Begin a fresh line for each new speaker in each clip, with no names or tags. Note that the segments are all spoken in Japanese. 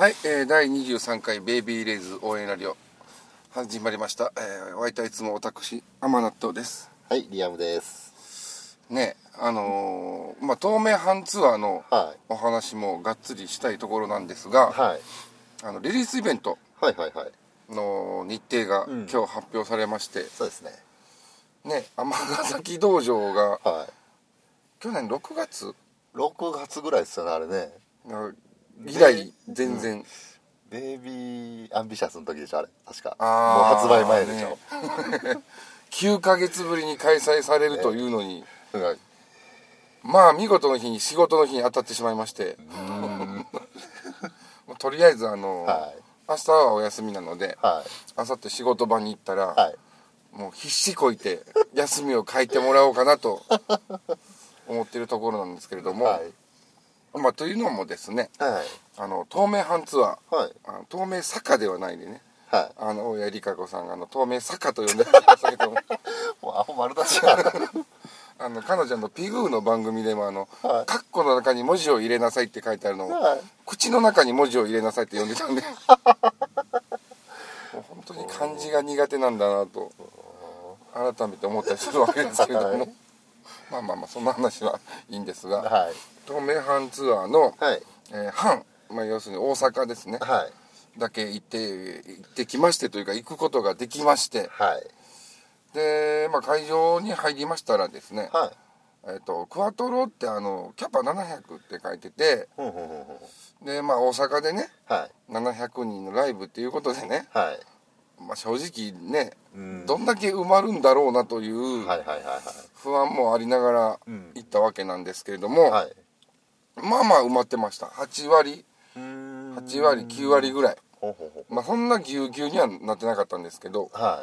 はい、えー、第23回ベイビーレイズ応援ラジオ始まりました、えー、お相手はいつも私甘納豆です
はい、リアムです。
ねあのーまあ東名阪ツアーの
はい
お話もがっつりしたいところなんですが、
はい。
あのリリースイベント。の日程が
うん
今日発表されまして、
そうですね。
ね尼崎道場が
はい。
去年6月
？6月ぐらいですよね、あれね。
以来全然、
ベイビーアンビシャスの時でしょ、あれ。確か。もう発売前でしょ。
9ヶ月ぶりに開催されるというのに、
はい
まあ見事の日に仕事の日に当たってしまいまして とりあえずあの、
は
明日はお休みなので
はい。
明後日仕事場に行ったら、
はい。
もう必死こいて休みを書いてもらおうかなと思ってるところなんですけれども、
はい。
まあというのもですね
はい。
あの東名阪ツアー
はい。
あの東名坂ではないでね
はい。
あの大谷理香子さんがあの東名坂と呼んでましたけども
もうアホ丸出し。
あの彼女のピグーの番組でもあの、
はい
カッコの中に文字を入れなさいって書いてあるのを、
はい
口の中に文字を入れなさいって呼んでたんで もう本当に漢字が苦手なんだなと改めて思ったりするわけですけれども、
はい
まあまあまあそんな話はいいんですが、
はい。
東名阪ツアーの、
はい。
えー阪、まあ、要するに大阪ですね
はい。
だけ行って行ってきましてというか行くことができまして
はい。
で、まあ、会場に入りましたらですね、
はい。
えっとクワトロってあのキャパ700って書いてて。でまあ大阪でね
はい。
700人のライブっていうことでね、
はい。
まあ、正直ね
うん
どんだけ埋まるんだろうなという
はいはいはい
不安もありながら
うん
行ったわけなんですけれども、
はい。はい。
まあまあ埋まってました。8割。
うーん。
8割9割ぐらい。まあそんなぎゅうぎゅうにはなってなかったんですけど
は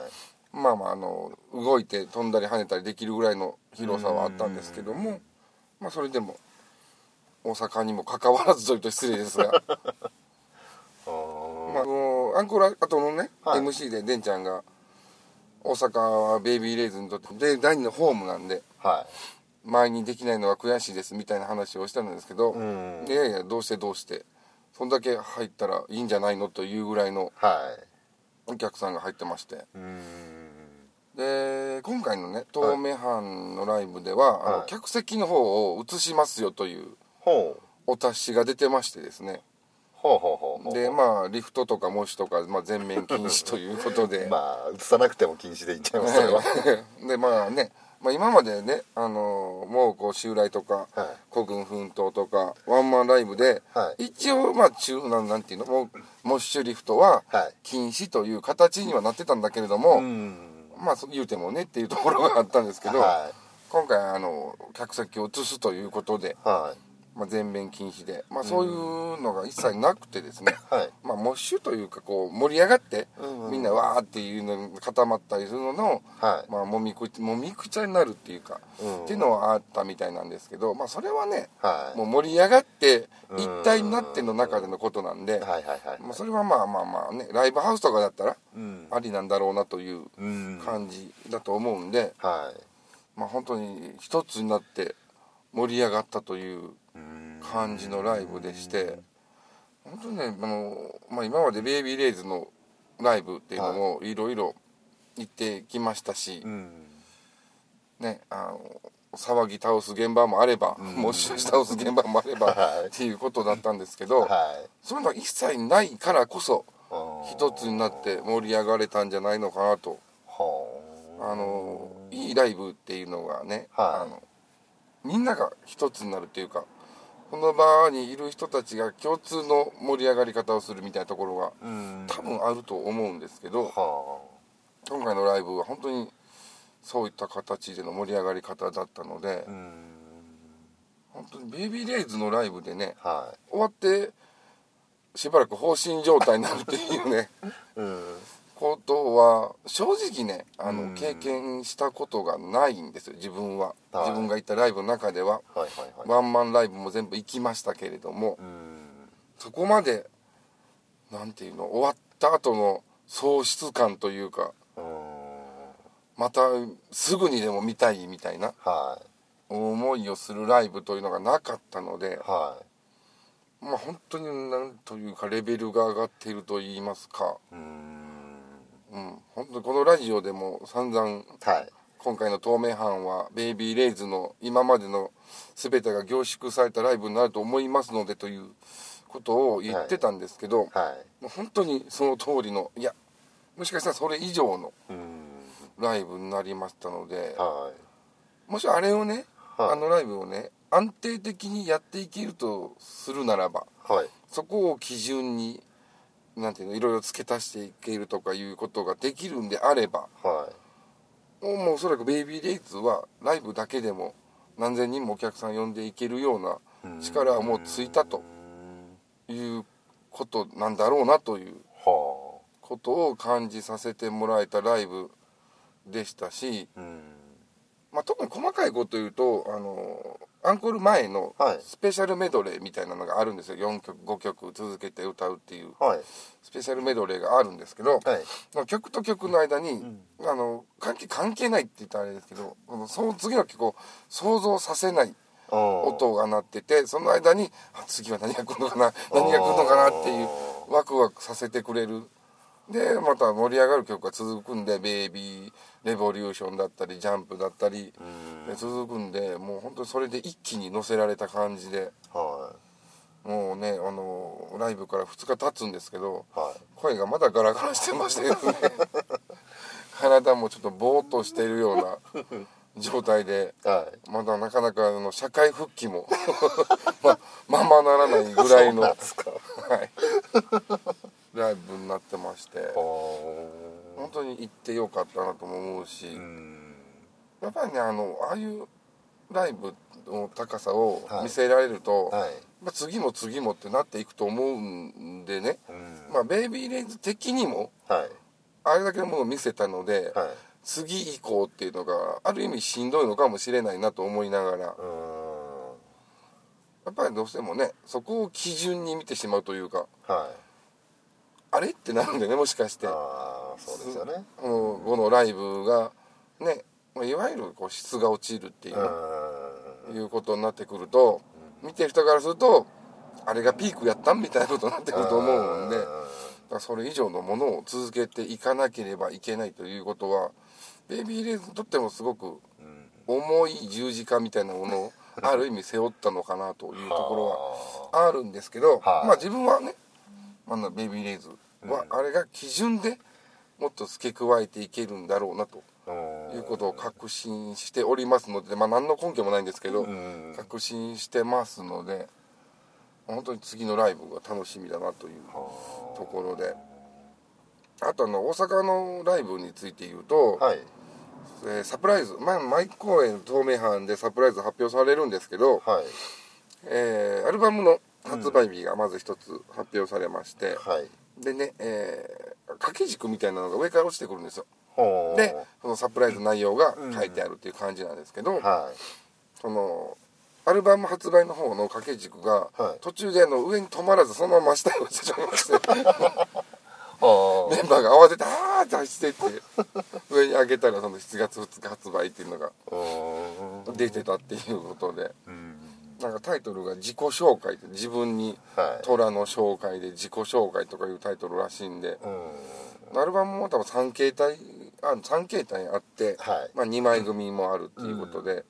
い。
まあまああの動いて飛んだり跳ねたりできるぐらいの広さはあったんですけどもまあそれでも大阪にもかかわらずというと失礼ですが。まあ、あのアンコール後のね、
はい。
MC でデンちゃんが大阪はベイビーレイズにとってで第二のホームなんで
は
前にできないのは悔しいですみたいな話をしたんですけど、
うん
いやいやどうしてどうしてそんだけ入ったらいいんじゃないのというぐらいの
い。はい。
お客さんが入ってまして
うーん。
で今回のね東名阪のライブでは、あの
はい
客席の方を映しますよという
ほう。
お達しが出てましてですね
ほうほうほうほう。
でまあリフトとか模試とか、まあ、全面禁止ということで
まあ映さなくても禁止でいっちゃいます
でまあね、まあ、今までねあのもうこう襲来とか
はい。
孤軍奮闘とかワンマンライブで、
はい。
一応まあ中なんなんていうのもうモッシュリフトは
はい。
禁止という形にはなってたんだけれども、
うん。
まあそう言うてもねっていうところがあったんですけど、
は
今回あの客席を移すということで、
い。は
まあ、全面禁止で、まあ、そういうのが一切なくてですね、
い はい。
まあ、モッシュというかこう盛り上がって、
うんうん。
みんなわーっていうのに固まったりするのの、
はい。
まあ、もみくちもみくちゃになるっていうか、
うん。
っていうのはあったみたいなんですけど、まあ、それはね、
はい。
もう盛り上がって
うん。
一体になっての中でのことなんで、
はいはいはい
まあ、それはまあまあまあねライブハウスとかだったら
うん。
ありなんだろうなという
うん。
感じだと思うんで、
はい。
まあ、本当に一つになって盛り上がったという
うん
感じのライブでして本当にねあの、まあ、今までベイビーレイズのライブっていうのもい。ろいろ行ってきましたし、
うん。
ねあの騒ぎ倒す現場もあれば、もしかし倒す現場もあれば、
はい。
っていうことだったんですけど、
はい。
そういうのが一切ないからこそ一つになって盛り上がれたんじゃないのかなと。
は
あのいいライブっていうのがね、
はい。
あのみんなが一つになるっていうかこの場にいる人たちが共通の盛り上がり方をするみたいなところが
うん。
多分あると思うんですけど
は
今回のライブは本当にそういった形での盛り上がり方だったので本当にベイビーレイズのライブでね
は
終わってしばらく放心状態になるっていうね。
いうん
ことは正直ねあ
うん。
の経験したことがないんですよ自分は。
はい。
自分が行ったライブの中では。
はいはいはい。
ワンマンライブも全部行きましたけれども。
うん。
そこまでなんていうの終わった後の喪失感というか
うん。
またすぐにでも見たいみたいな
は
思いをするライブというのがなかったので
い。は
まあ本当になんというかレベルが上がっていると言いますか、
うーん
うん、本当にこのラジオでも散々
はい。
今回の透明版はベイビーレイズの今までの全てが凝縮されたライブになると思いますのでということを言ってたんですけど、
はい。
もう本当にその通りのいやもしかしたらそれ以上のライブになりましたので
は
もしあれをね、
はい。
あのライブをね安定的にやっていけるとするならば
いはい。
そこを基準になんていうのいろいろ付け足していけるとかいうことができるんであれば
はい。
もうおそらくベイビーレイズはライブだけでも何千人もお客さん呼んでいけるような力はもうついたということなんだろうなという
は
ことを感じさせてもらえたライブでしたし、まあ、特に細かいこと言うとあのアンコール前の
はい。
スペシャルメドレーみたいなのがあるんですよ。4曲5曲続けて歌うっていう。
はい。
スペシャルメドレーがあるんですけど、
はい。
まあ曲と曲の間に、
ん。
あの関係関係ないって言ったらあれですけどその次の曲を想像させない音
音
が鳴っててその間にあ次は何が来るのかな何が来るのかなっていうワクワクさせてくれるでまた盛り上がる曲が続くんで「ベイビーレボリューション」だったり「ジャンプ」だったりで続くんでもう本当にそれで一気に乗せられた感じで。
は
もうねあのライブから2日経つんですけど
い。は
声がまだガラガラしてましたけどね。体もちょっとボーっとしているような 状態で
いはい。
まだなかなかあの社会復帰も まままならないぐらいの、はい、ライブになってまして
は
本当に行ってよかったなとも思うし、
あうん。
やっぱりねあのああいうライブの高さを
はい。
見せられると、
はい。
まあ、次も次もってなっていくと思うんでね、
うん。
まあ、ベイビーレイズ的にも
はい。
あれだけのものを見せたので、
はい。
次以降っていうのがある意味しんどいのかもしれないなと思いながらやっぱりどうしてもねそこを基準に見てしまうというか
はい
あれ？ってなるんでねもしかして。
ああそうですよね。
このこのライブがねまあいわゆるこう質が落ちるっていういうことになってくると見てる人からするとあれがピークやったんみたいなことになってくると思うんでそれ以上のものを続けていかなければいけないということはベイビーレイズにとってもすごく
うん。
重い十字架みたいなものを ある意味背負ったのかなというところはあ。るんですけど、
はい。
まあ自分はね、まあ、ベイビーレイズは
うん。
あれが基準でもっと付け加えていけるんだろうなと。いうことを確信しておりますので、まあ何の根拠もないんですけど、
うん。
確信してますので本当に次のライブが楽しみだなというところで。あとあの大阪のライブについて言うと、
はい。
えーサプライズ、まあ、毎公演透明版でサプライズ発表されるんですけど、
はい。
えーアルバムの発売日がまず一つ発表されまして、
はい
でね、えー掛け軸みたいなのが上から落ちてくるんですよ。でそのサプライズ内容が書いてあるっていう感じなんですけど、
は
そのアルバム発売の方の掛け軸が、
はい。
途中であの上に止まらずそのまま下に落ちてしまいまして。メンバーが慌ててあーって走ってって上に上げたらその7月2日発売っていうのが
あうん
出てたっていうことで。
うん
なんかタイトルが「自己紹介」って自分に
はい。
虎の紹介で自己紹介とかいうタイトルらしいんで
うん。
アルバムも多分3形態あ3形態あって、
はい。
まあ、2枚組もあるっていうことで、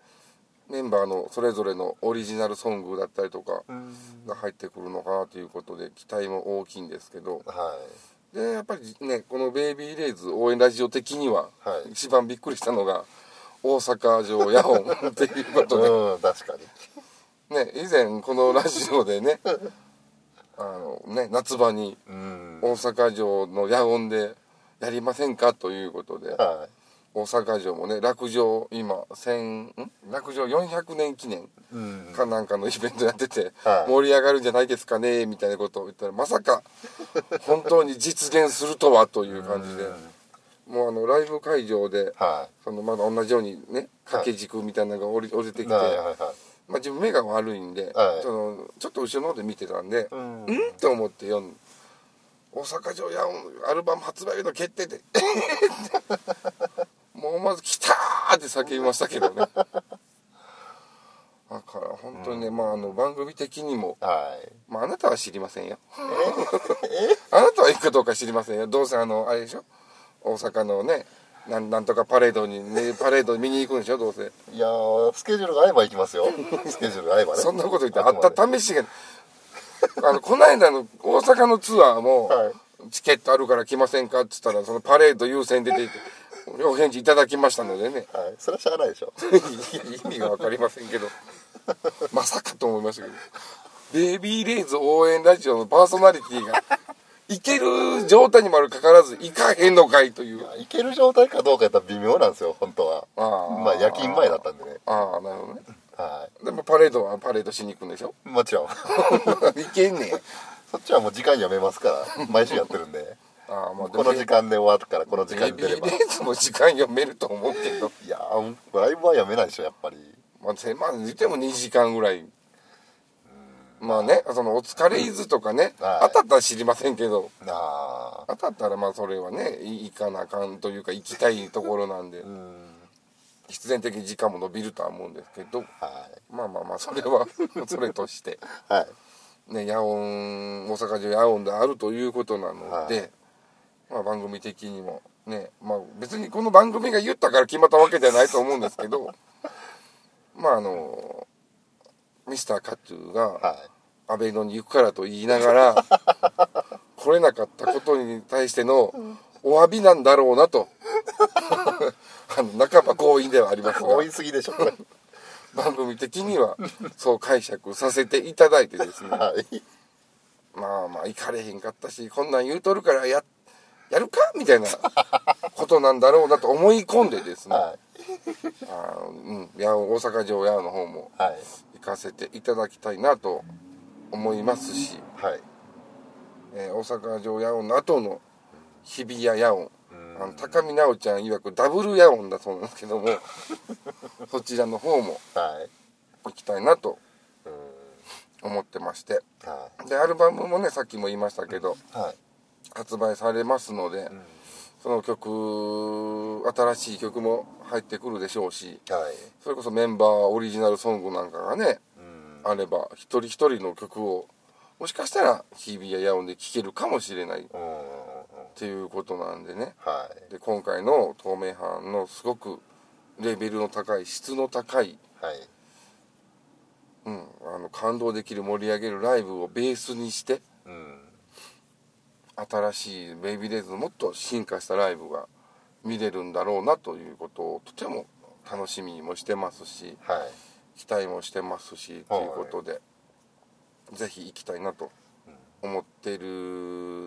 メンバーのそれぞれのオリジナルソングだったりとか
うん。
が入ってくるのかなということで期待も大きいんですけど。
はい。
でやっぱりねこの「ベイビーレイズ応援ラジオ」的には
はい。
一番びっくりしたのが大阪城野音っていうことで。
うん確かに
ね以前このラジオでね あのね夏場に
うん。
大阪城の野音でやりませんかということで
は
大阪城もね落城今千ん？落城400年記念かなんかのイベントやってて
はい。
盛り上がるんじゃないですかねみたいなことを言ったらまさか本当に実現するとはという感じでもうあのライブ会場で
は
そのまだ同じようにね掛け軸みたいなのが降り降りて
い
きて、
はいはいはい
まあ、自分目が悪いんで、
はい。
そのちょっと後ろの方で見てたんで、
うん。
うん？と思って読ん大阪城やアルバム発売の決定で もうまず「来た!」って叫びましたけどね。だから本当にね、まああの番組的にも
はい。
まああなたは知りませんよ。あなたは行くかどうか知りませんよ。どうせあのあれでしょ？大阪のねなんなんとかパレードに、ね、パレード見に行くんでしょどうせ。
いやースケジュールが合えば行きますよ。スケジュールが合えばね。
そんなこと言ってあった試しがあのこの間の大阪のツアーも、
はい。
チケットあるから来ませんかっつったらそのパレード優先出ていてお返事いただきましたのでね。
はい。それはしゃあないでしょ。
意味が分かりませんけど。まさかと思いましたけど。ベイビーレイズ応援ラジオのパーソナリティがいける状態にもあるかかわらず行かへんのかいという。
行ける状態かどうかやったら微妙なんですよ本当は。
あー。
まあ夜勤前だったんでね。
ああなるほどね。
は
でもパレードはパレードしに行くんでしょ？
いもちろん。
行けんねん。
そっちはもう時間やめますから。毎週やってるんで。
ああまあ
この時間で終わるからこの時間に出れば。
ーレイズも時間読めると思うけど。
いやーライブはやめないでしょやっぱり。
まあ、せまあ言っても2時間ぐらいまあねそのお疲れイズとかね、
はい。
当たったら知りませんけど。
あ。
当たったらまあそれはねい行かなあかんというか行きたいところなんで。
ん。
必然的に時間も伸びるとは思うんですけど。
は
まあまあまあそれは それとして。
いはい。
ね野音大阪中野音であるということなので、
はい。
まあ番組的にもねまあ別にこの番組が言ったから決まったわけじゃないと思うんですけど。まああのミスターカッチューが
はい。
安倍野に行くからと言いながら 来れなかったことに対してのお詫びなんだろうなと。あの半ば強引ではありますが。
多いすぎでしょこれ。
番組的にはそう解釈させていただいてですね。
はい。
まあまあ行かれへんかったしこんなん言うとるからややるか？みたいなことなんだろうなと思い込んでですね、
は
あのうん、や大阪城ヤオの方も。
いはい
行かせていただきたいなと思いますし、
はい。
えー大阪城ヤオの後の日比谷ヤオン
うん。
あの高見直ちゃん曰くダブルヤオンだそうなんですけども そちらの方も
はい。
行きたいなと
うん。
思ってまして。
は
でアルバムもねさっきも言いましたけど
いはい。
発売されますので、
うん
その曲新しい曲も入ってくるでしょうし
はい。
それこそメンバーオリジナルソングなんかがね
うん。
あれば一人一人の曲をもしかしたら日比谷野音で聴けるかもしれないっ
うん
ていうことなんでね。
はい。
で今回の透明版のすごくレベルの高い質の高い、
はい。
うん、あの感動できる盛り上げるライブをベースにして
うん
新しいベイビーレイズのもっと進化したライブが見れるんだろうなということをとても楽しみにもしてますし
はい。
期待もしてますしということで、ぜひ行きたいなと思ってる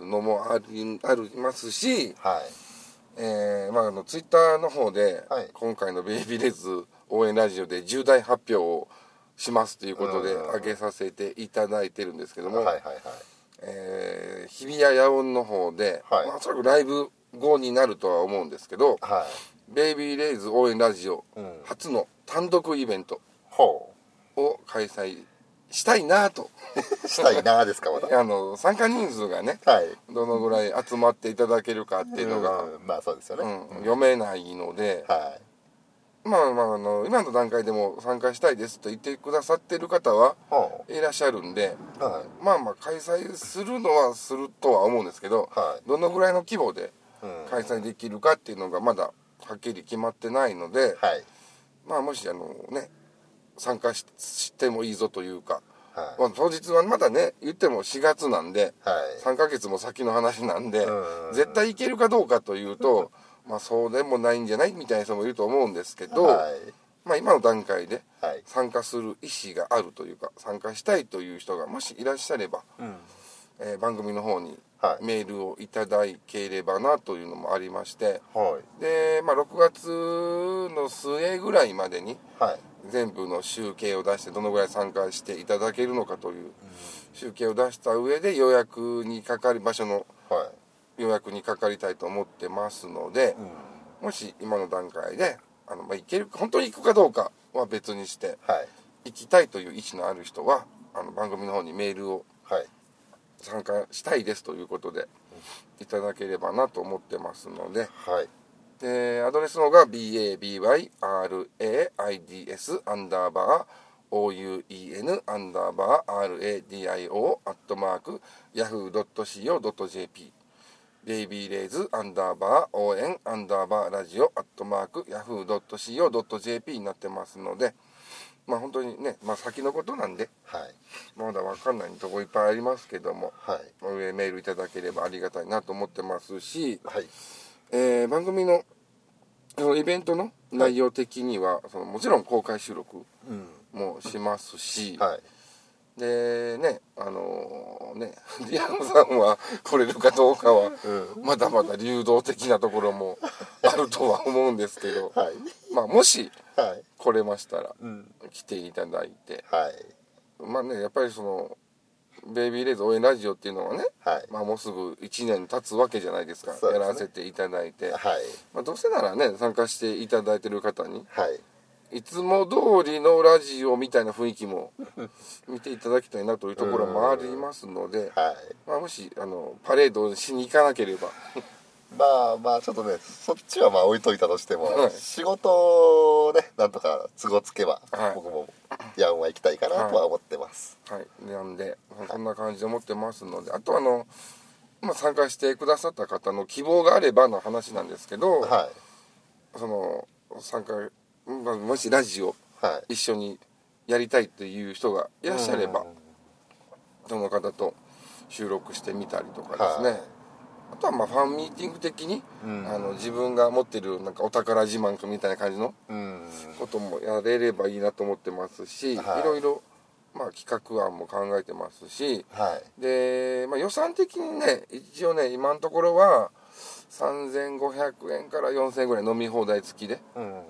のもありありますし、
はい。
えーまあ、あのツイッターの方で、
はい。
今回のベイビーレイズ応援ラジオで重大発表をしますということで
うん。
上げさせていただいてるんですけども、
はいはいはい
えー日比谷野音の方で、
はい。
まあ、おそらくライブ後になるとは思うんですけど
は
ベイビーレイズ応援ラジオ初の単独イベント
ほ
を開催したいなと。
うしたいなですかまだ？
あの参加人数がね
はい。
どのぐらい集まっていただけるかっていうのが、
うんまあそうですよ
う
ね
ん。読めないので、
はい
まあまああの今の段階でも参加したいですと言ってくださってる方は
ほ
いらっしゃるんで
うはい。
まあまあ開催するのはするとは思うんですけど、
はい。
どのぐらいの規模で
うん。
開催できるかっていうのがまだはっきり決まってないので、
はい。
まあもしあのね参加ししてもいいぞというか、
はい。
まあ、当日はまだね言っても4月なんで
はい。
3ヶ月も先の話なんで
うん。
絶対行けるかどうかというと まあそうでもないんじゃないみたいな人もいると思うんですけど、
はい。
まあ今の段階で
はい。
参加する意思があるというか参加したいという人がもしいらっしゃれば、
うん。
えー番組の方に
はい。
メールをいただければなというのもありまして
はい。
で、まあ、6月の末ぐらいまでに
はい。
全部の集計を出してどのぐらい参加していただけるのかという集計を出した上で予約にかかる場所の
はい
予約にかかりたいと思ってますので
うん。
もし今の段階であの、まあ、行ける本当に行くかどうかは別にして
はい。
行きたいという意思のある人はあの番組の方にメールを
はい。
参加したいですということでいただければなと思ってますので。
はい。
でアドレスの方が BABYRAIDS アンダーバ OUEN アンダーバー RADIO アットマーク Yahoo.co.jp ベイビーレイズアンダーバー応援アンダーバーラジオアットマーク Yahoo.co.jp になってますのでまあ本当にね、まあ、先のことなんで
はい。
まだ分かんないとこいっぱいありますけども
はい。
上メールいただければありがたいなと思ってますし、
はい。
えー番組のそのイベントの内容的には、そのもちろん公開収録
うん。
もしますし、
はい
でねあのね リアムさんは来れるかどうかは、
う
まだまだ流動的なところもあるとは思うんですけど、
はい。
まあもし
はい。
来れましたら
うん。
来ていただいて。
はい。
まあねやっぱりそのベイビーレイズ応援ラジオっていうのはね、
はい。
まあもうすぐ1年経つわけじゃないですか。
ね。
やらせていただいて、
はい。
まあ、どうせならね参加していただいてる方に
はい
いつも通りのラジオみたいな雰囲気も見ていただきたいなというところもありますので、
はい。
まあ、もしあのパレードをしに行かなければ。
まあまあちょっとねそっちはまあ置いといたとしても、
はい。
仕事をねなんとか都合つけば、
はい。
僕もヤンは行きたいかなとは思ってます。
はい。なんでそんな感じで思ってますのであとあの、まあ、参加してくださった方の希望があればの話なんですけど、
はい。
その参加、まあ、もしラジオ
はい。
一緒にやりたいという人がいらっしゃれば、その方と収録してみたりとかですね、
はい。
あとはまあファンミーティング的に、
うん。
あの自分が持ってるなんかお宝自慢みたいな感じの
うん。
こともやれればいいなと思ってますし、
はい。
い、ろいろ、まあ、企画案も考えてますし
はい。
で、まあ、予算的にね一応ね今のところは3500円から4000円ぐらい飲み放題付きで
うん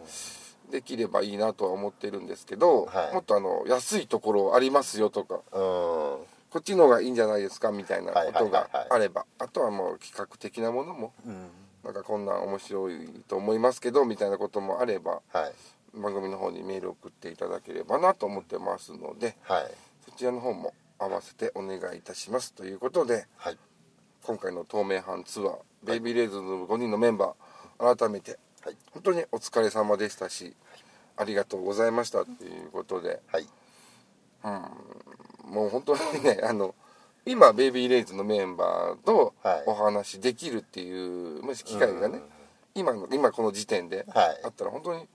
できればいいなとは思ってるんですけど、
はい。
もっとあの安いところありますよとか
うん。
こっちの方がいいんじゃないですかみたいなことがあればあとはもう企画的なものも
うん。
なんかこんなん面白いと思いますけどみたいなこともあれば
はい。
番組の方にメール送っていただければなと思ってますので
はい。
そちらの方も合わせてお願いいたしますということで
はい。
今回の透明版ツアー、ベイビーレイズの5人のメンバー改めて
はい。
本当にお疲れ様でしたし、ありがとうございましたということで、
はい。
もう本当にね あの今ベイビーレイズのメンバーと
はい。
お話できるっていう、もし機会がね、今の今この時点で
はい。
あったら本当に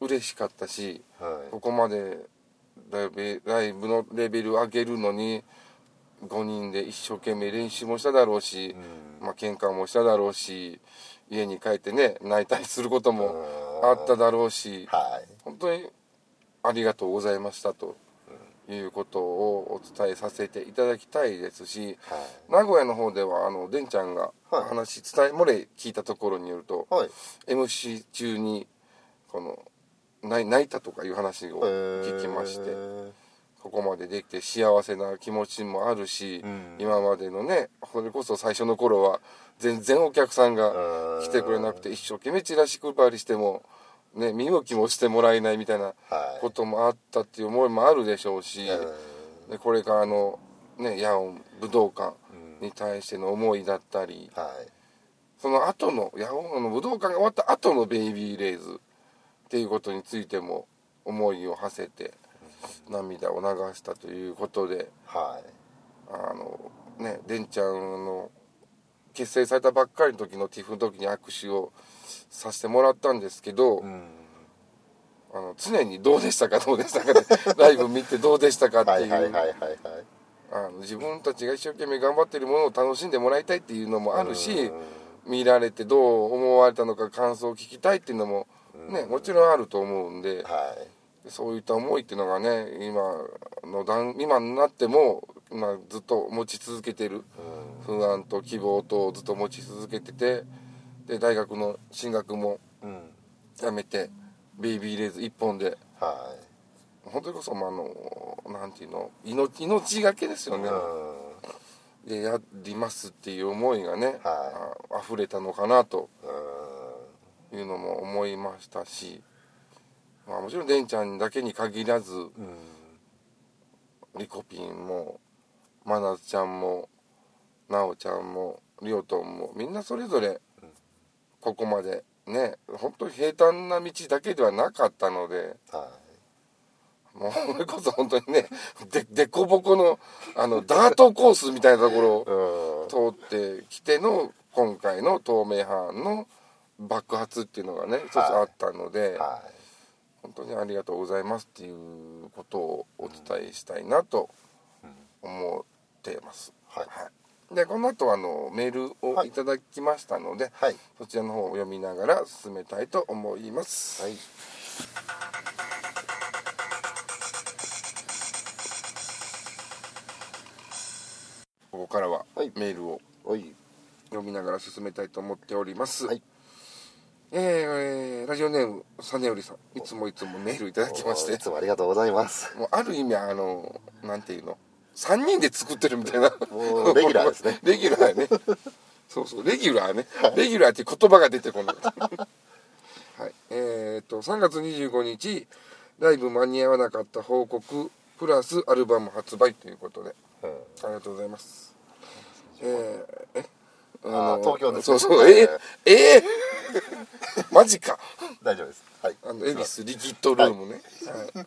嬉しかったし、
はい。
ここまでライブライブのレベル上げるのに5人で一生懸命練習もしただろうし、
うん。
まあ喧嘩もしただろうし家に帰ってね泣いたりすることもあっただろうし、
はい。
本当にありがとうございましたということをお伝えさせていただきたいですし
はい。
名古屋の方ではあのでんちゃんが
はい。
話伝え漏れ聞いたところによると、
はい。
MC 中にこの泣い泣いたとかいう話を聞きまして、
えー
ここまでできて幸せな気持ちもあるし、
うん。
今までのねそれこそ最初の頃は全然お客さんが
うん。
来てくれなくて一生懸命チラシ配りしても、ね、見向きもしてもらえないみたいな
はい。
こともあったっていう思いもあるでしょうし、
うん。
でこれからの、ね、ヤオン武道館に対しての思いだったり、
はい。
その後のヤオンの武道館が終わった後のベイビーレイズっていうことについても思いを馳せて涙を流したということで
はい。
あのねでんちゃんの結成されたばっかりの時の TIFF の時に握手をさせてもらったんですけど、
うん。
あの常にどうでしたか？どうでしたか？ってライブ見てどうでしたか？って
はいいう
自分たちが一生懸命頑張ってるものを楽しんでもらいたいっていうのもあるし
うん。
見られてどう思われたのか感想を聞きたいっていうのもねもちろんあると思うんで
はい
そういった思いっていうのがね今の段今になっても、まあ、ずっと持ち続けてる。不安と希望とずっと持ち続けててで大学の進学もやめてベイビーレーズ一本で。
は
本当にこそ、まあ、あのなんていうの命命がけですよ
い
ね。でやりますっていう思いがね、
は
あ溢れたのかなと
うん。
いうのも思いましたし、まあ、もちろんでんちゃんだけに限らず
うん
リコピンもまなつちゃんもなおちゃんもりおとんもみんなそれぞれここまでね本当に平坦な道だけではなかったので
は
もうそれこそ本当にねででこぼこのあのダートコースみたいなところを
うん。
通ってきての今回の東名阪の爆発っていうのがね一つあったので、
は
本当にありがとうございますっていうことをお伝えしたいなと思ってます。
はい。
でこの後あのメールをいただきましたので、
いはい。
そちらの方を読みながら進めたいと思います。
はい。
ここからは
はい。
メールを読みながら進めたいと思っております。
はい
えーラジオネームサネオリさんいつもいつもメールいただきまして。
いつもありがとうございます。
もうある意味あのなんていうの3人で作ってるみたいな。
もうレギュラーですね。
レギュラーね。そうそうレギュラーね。レギュラーっていう言葉が出てこない。はい。えー、と3月25日ライブ間に合わなかった報告プラスアルバム発売ということで。
うん。
ありがとうございます。えー、え？
あー東京ですね
そうそう。えー、えー、マジか。
大丈夫です。はい。
あの恵比寿リキッドルームね。は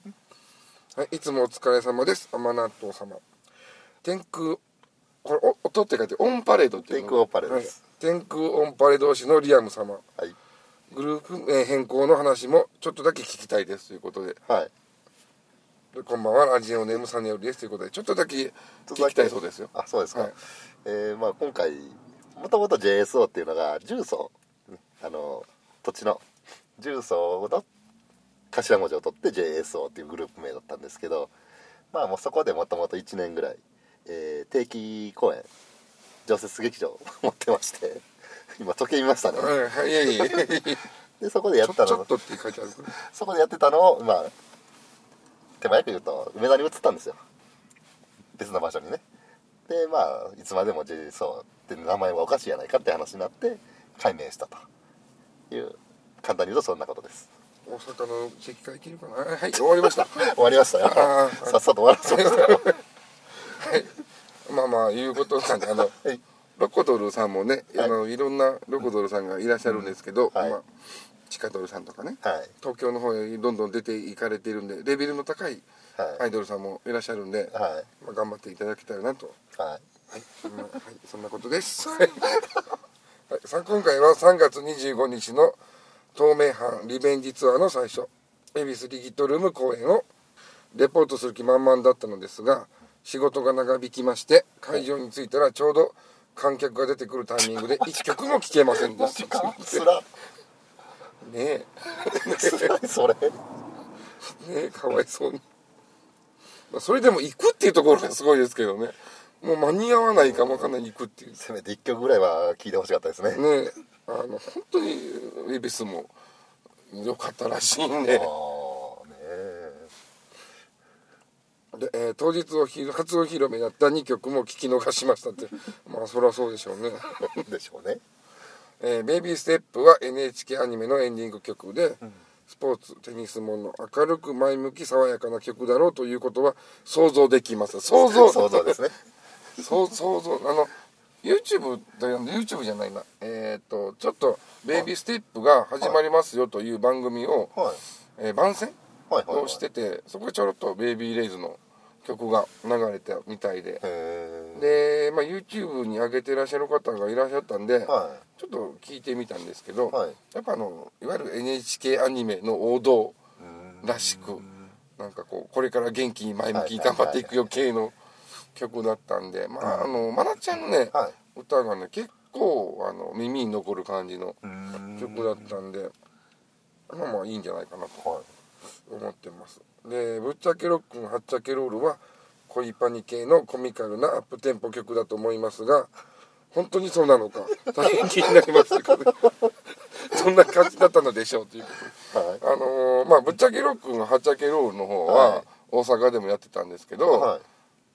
い、はい、いつもお疲れ様です。甘納豆様。天空これお音って書いてオンパレードっていうの？
天空オンパレードです、
はい、天空オンパレード推しのリアム様。
はい。
グループ名変更の話もちょっとだけ聞きたいですということで。
はい。
でこんばんは。ラジオネームサネオリですということでちょっとだけ聞きたいそうですよ。
あそうですか、
はい。
えーまあ、今回もともと JSO っていうのが重曹あの土地の。重曹の頭文字を取って JSO っていうグループ名だったんですけどまあもうそこでもともと1年ぐらい、えー定期公演常設劇場を 持ってまして今時計見ましたね。
はいはいいやいやいや
でそこでやったの
ちょっとって書いてあるから
そこでやってたのをまあ手早く言うと梅田に移ったんですよ。別の場所にねでまあいつまでも JSO って名前はおかしいやないかって話になって改名したという簡単に言うとそんなことです。
大阪の席会いけるかな？はいはい終わりました。
終わりましたよ。さっさと終わらせましたよ。
はい、まあまあいうことなんであの、
はい。
ロコドルさんもね、
はい。
あのいろんなロコドルさんがいらっしゃるんですけど、
はい。
まあ、チカドルさんとかね
はい。
東京の方へどんどん出ていかれているんでレベルの高いアイドルさんもいらっしゃるんで、
はい。
まあ、頑張っていただきたいなと、
はい。
はい。そんなはい、そんなことです、はい、さあ今回は3月25日の東名阪リベンジツアーの最初恵比寿リキッドルーム公演をレポートする気満々だったのですが仕事が長引きまして会場に着いたらちょうど観客が出てくるタイミングで 1曲も聴けませんでした。ねえ。ねえかわいそうに、まあ、それでも行くっていうところがすごいですけどね。もう間に合わないかもわかんない行くっていう。
せめて1曲ぐらいは聴いてほしかったですね。
ね。えあの本当に恵比寿も良かったらしいんで。で、えー当日お披露初お披露目だった2曲も聞き逃しましたって。まあそりゃそうでしょうね、
でしょうね。
えーベイビーステップは NHK アニメのエンディング曲で、スポーツテニスもの明るく前向き爽やかな曲だろうということは想像できます。想像。
想像ですね。
そう想像。あの YouTube だよ YouTube じゃないな。えっ、とちょっとベイビーステップが始まりますよという番組を、
はい。
えー番宣をしててそこでちょろっとベイビーレイズの曲が流れてみたいで。
へ
で、まあ、YouTube に上げてらっしゃる方がいらっしゃったんで、
えは
ちょっと聞いてみたんですけど、
はい。
やっぱあのいわゆる NHK アニメの王道
い
らしくなんかこうこれから元気に前向き頑張っていくよ系の曲だったんでまああのまなちゃんのね、
はい。
歌がね結構あの耳に残る感じの
うん。
曲だったんでまあまあいいんじゃないかなと
はい。
思ってます。でぶっちゃけロックンはっちゃけロールは恋パニ系のコミカルなアップテンポ曲だと思いますが本当にそうなのか大変気になります そんな感じだったのでしょうということで。
はい。
あのーまあぶっちゃけロックンはっちゃけロールの方は
はい。
大阪でもやってたんですけど、
はい。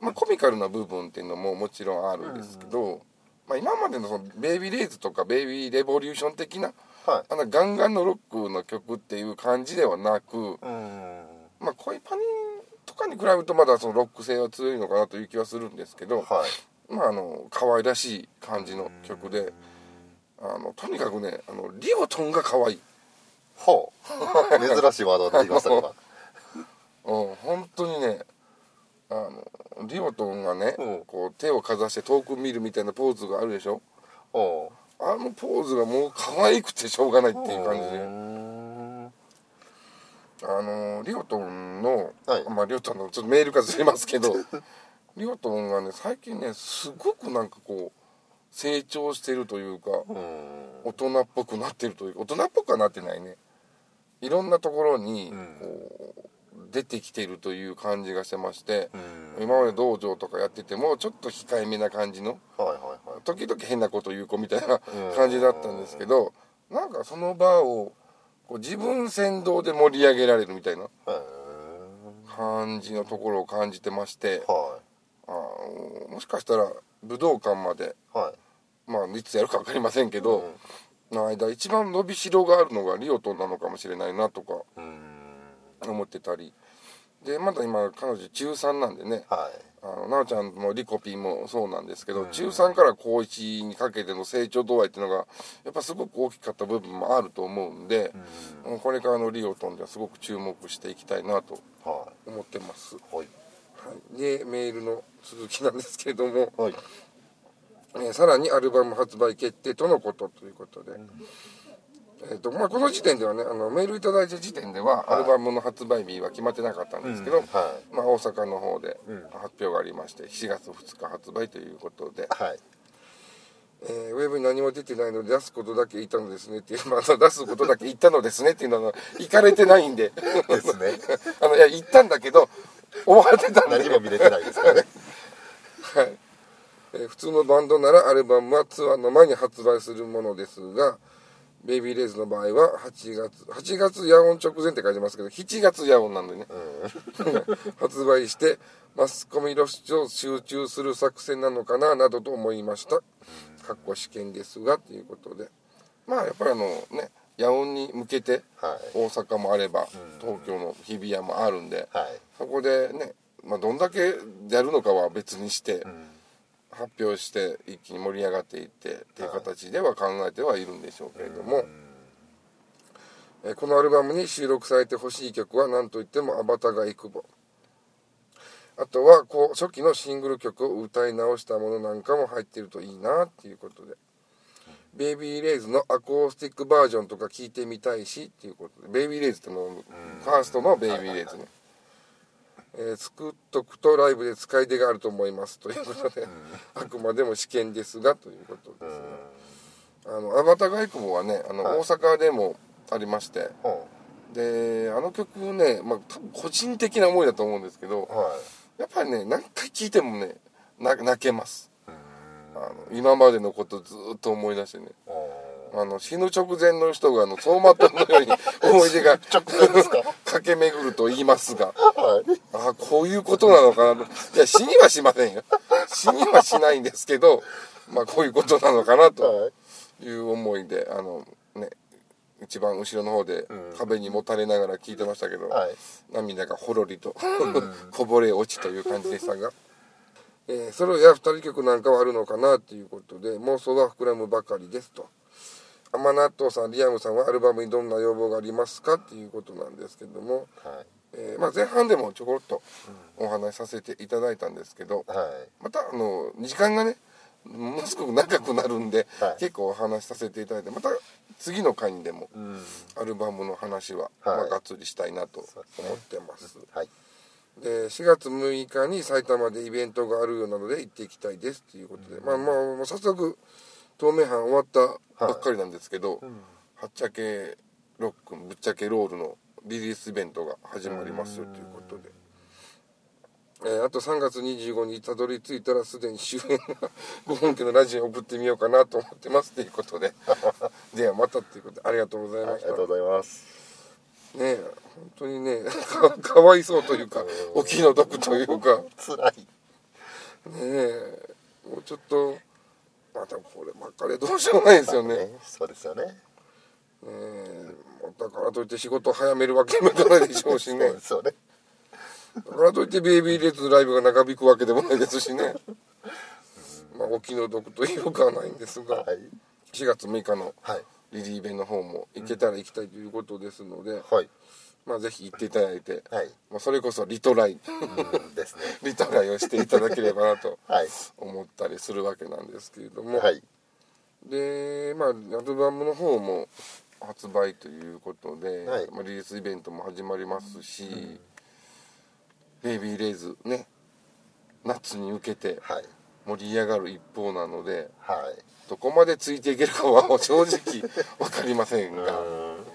まあ、コミカルな部分っていうのももちろんあるんですけど、まあ、今までのそのベイビーレイズとかベイビーレボリューション的な
はい。
あのガンガンのロックの曲っていう感じではなく、
うん。
まあ、恋パニとかに比べるとまだそのロック性は強いのかなという気はするんですけど、
はい。
まあ、あの可愛らしい感じの曲であのとにかくねあのリオトンが可愛い。
ほう。珍しいワードが出てきましたね今。
うん本当にねあのリオトンがね、
うん。
こう手をかざして遠く見るみたいなポーズがあるでしょ？あのポーズがもう可愛くてしょうがないっていう感じで、
うん
あのリオトンの、
はい。
まあリオトンのちょっとメールがずれますけど リオトンがね最近ねすごくなんかこう成長してるというか
うん。
大人っぽくなってるというか大人っぽくはなってないね。いろんなところに
うん。
こう出てきてるという感じがしてまして
うん。
今まで道場とかやっててもちょっと控えめな感じの
はいはいはい。
時々変なこと言う子みたいな感じだったんですけどなんかその場をこう自分先導で盛り上げられるみたいな感じのところを感じてまして
は
あーもしかしたら武道館まで
いはい。
まあいつやるか分かりませんけど、の間一番伸びしろがあるのがリオトンなのかもしれないなとか
うん。
思ってたり。でまだ今彼女中3なんでね
はい
あの奈緒ちゃんもリコピーもそうなんですけど、中3から高1にかけての成長度合いっていうのがやっぱすごく大きかった部分もあると思うんで、うん。これからのリオトンではすごく注目していきたいなと
は
思ってます、
いはい。
はい、でメールの続きなんですけれども、
はい。
えーさらにアルバム発売決定とのことということで、えーとまあ、この時点ではねあのメールいただいた時点では、アルバムの発売日は決まってなかったんですけど、まあ、大阪の方で
うん。
発表がありまして7月2日発売ということで、
はい。
えーウェブに何も出てないので出すことだけ言ったのですね。っていう、まあ、出すことだけ言ったのですね。っていうのは行かれてないんで。
ですね。
あのいや言ったんだけど終わってたんで
何も見れてないですからね。
はい、えー普通のバンドならアルバムはツアーの前に発売するものですがベイビーレイズの場合は8月8月夜音直前って書いてますけど7月夜音なんでね、発売してマスコミ露出を集中する作戦なのかななどと思いました。かっこ試験ですがということで。まあやっぱりあのね夜音に向けて
はい。
大阪もあれば東京の日比谷もあるんで、
はい。
そこでね、まあ、どんだけやるのかは別にして、発表して一気に盛り上がっていってっていう形では考えてはいるんでしょうけれども、えーこのアルバムに収録されてほしい曲は何といっても「アバタがイクボ」あとはこう初期のシングル曲を歌い直したものなんかも入ってるといいなっていうことで。ベイビーレイズのアコースティックバージョンとか聞いてみたいしっていうことで。ベイビーレイズってのファーストのベイビーレイズね、えー作っとくとライブで使い手があると思いますということで、あくまでも試験ですがということですね、あのアバタガイクボはねあの、
はい。
大阪でもありまして
は
であの曲ね、まあ、多分個人的な思いだと思うんですけど
い。は
やっぱりね何回聴いてもねな泣けます。
い
あの今までのことずっと思い出してねあの死ぬ直前の人があの走馬灯のように 思い出が 駆け巡ると言いますが。
はい
あこういうことなのかなと。いや死にはしませんよ。死にはしないんですけどまあこういうことなのかなと
はい
いう思いであのね一番後ろの方で
うん。
壁にもたれながら聞いてましたけど、
はい。
涙がほろりと こぼれ落ちという感じでしたが、えーソロや二人曲なんかはあるのかなということで妄想は膨らむばかりですと甘納豆さんリアムさんはアルバムにどんな要望がありますかっていうことなんですけども、
はい。
えーまあ、前半でもちょこっとお話しさせていただいたんですけど
はい。
またあの時間がねものすごく長くなるんで、
はい。
結構お話しさせていただいてまた次の回にでも
うん。
アルバムの話は、
はい。
まあ、がっつりしたいなと思ってます。
はい。
で4月6日に埼玉でイベントがあるようなので行っていきたいですということで、まあまあ早速東名阪終わったばっかりなんですけど、はっちゃけロックンぶっちゃけロールのリリースイベントが始まりますよということで、えーあと3月25日にたどり着いたらすでに終演がご本家のラジオに送ってみようかなと思ってますということで。ではまたということでありがとうござい
はいあ
ました、
りがとうございます。
ねえ本当にねかかわいそうというかお気の毒というか。
辛い。
ねえもうちょっとまたこればっかりはどうしようもないですよね。ね
そうですよね。
えもうだからといって仕事を早めるわけにもいかないでしょうしね。
そうね。
だからといってベイビーレッツのライブが長引くわけでもないですしね。まあお気の毒というかはないんですが。
はい。
4月6日の
はい。
リリーベの方も行けたら行きたいということですので、
はい
まあぜひ行っていただいて、
はい。
まあ、それこそリトライ
うんですね。
リトライをしていただければなと
はい。
思ったりするわけなんですけれども、
はい。
でまあアルバムの方も発売ということで、
はい。
まあ、リリースイベントも始まりますし、ベイビーレイズね夏に向けて
はい。
盛り上がる一方なので
はい。
どこまでついていけるかは正直 分かりませんが。
うん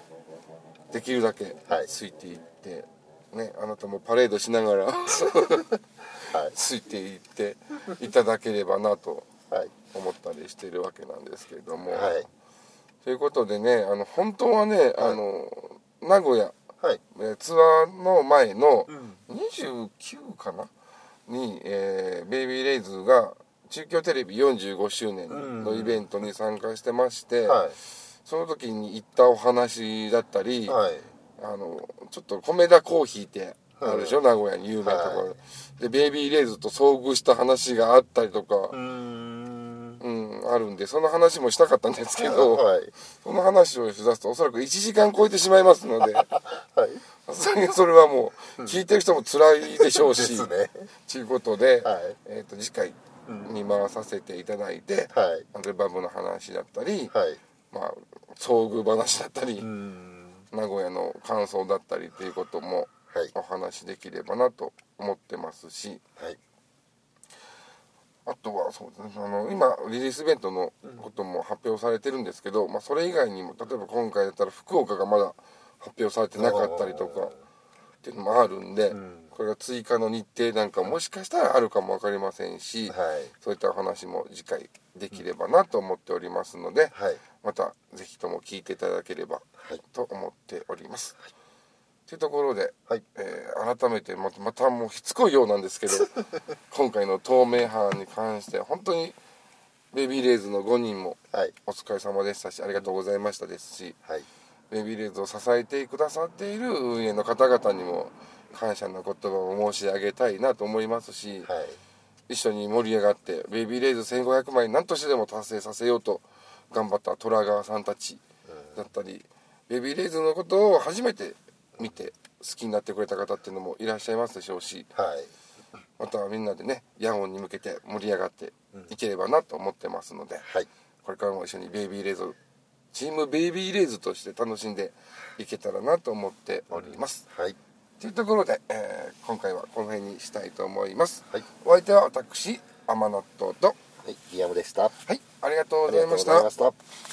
できるだけ
はい。
ついていって、ねあなたもパレードしながら
はい。
ついていっていただければなと
はい。
思ったりしているわけなんですけれども。
はい。
ということでねあの本当はね、あの名古屋
はい。
えーツアーの前の
うん。
29かな？に、えーベイビーレイズが中京テレビ45周年のイベントに参加してまして、
は
その時に行ったお話だったり、
いはい。
あのちょっと米田コーヒーってあるでしょ、名古屋に有名なところ、
はい。
でベイビーレイズと遭遇した話があったりとか
う、ん。
うん、あるんでその話もしたかったんですけど、
はい。
その話をしだすとおそらく1時間超えてしまいますので
はい。
それはもう聞いてる人も辛いでしょうし、
ですね。
ということで、
はい。
えー、と次回に回させていただいて、
はい。
アルバムの話だったり、
はい
まあ、遭遇話だったり、
うん。
名古屋の感想だったりっていうことも
はい。
お話できればなと思ってますし。
はい。
あとはそうですねあの今リリースイベントのことも発表されてるんですけど、まあ、それ以外にも例えば今回だったら福岡がまだ発表されてなかったりとかっていうのもあるんで、
ん
これが追加の日程なんかもしかしたらあるかも分かりませんし、
はい。
そういったお話も次回できればなと思っておりますので、
はい。
またぜひとも聞いていただければ
はい。
と思っております。というところで、
はい。
えー改めてまたまたもうしつこいようなんですけど 今回の透明版に関して本当にベビーレイズの5人も
はい。
お疲れ様でしたしありがとうございましたですし
はい。
ベビーレイズを支えてくださっている運営の方々にも感謝の言葉を申し上げたいなと思いますし、
はい。
一緒に盛り上がってベイビーレイズ1500枚何としてでも達成させようと頑張った虎川さんたちだったり、ベイビーレイズのことを初めて見て好きになってくれた方っていうのもいらっしゃいますでしょうし
はい。
またみんなでねヤオンに向けて盛り上がっていければなと思ってますので、
はい
これからも一緒にベイビーレイズチームベイビーレイズとして楽しんでいけたらなと思っております。
はい
というところで、えー今回はこの辺にしたいと思います。
はい
お相手は私甘納豆と
はい、ギアムでした。あ
はいありがとうご
ざいました。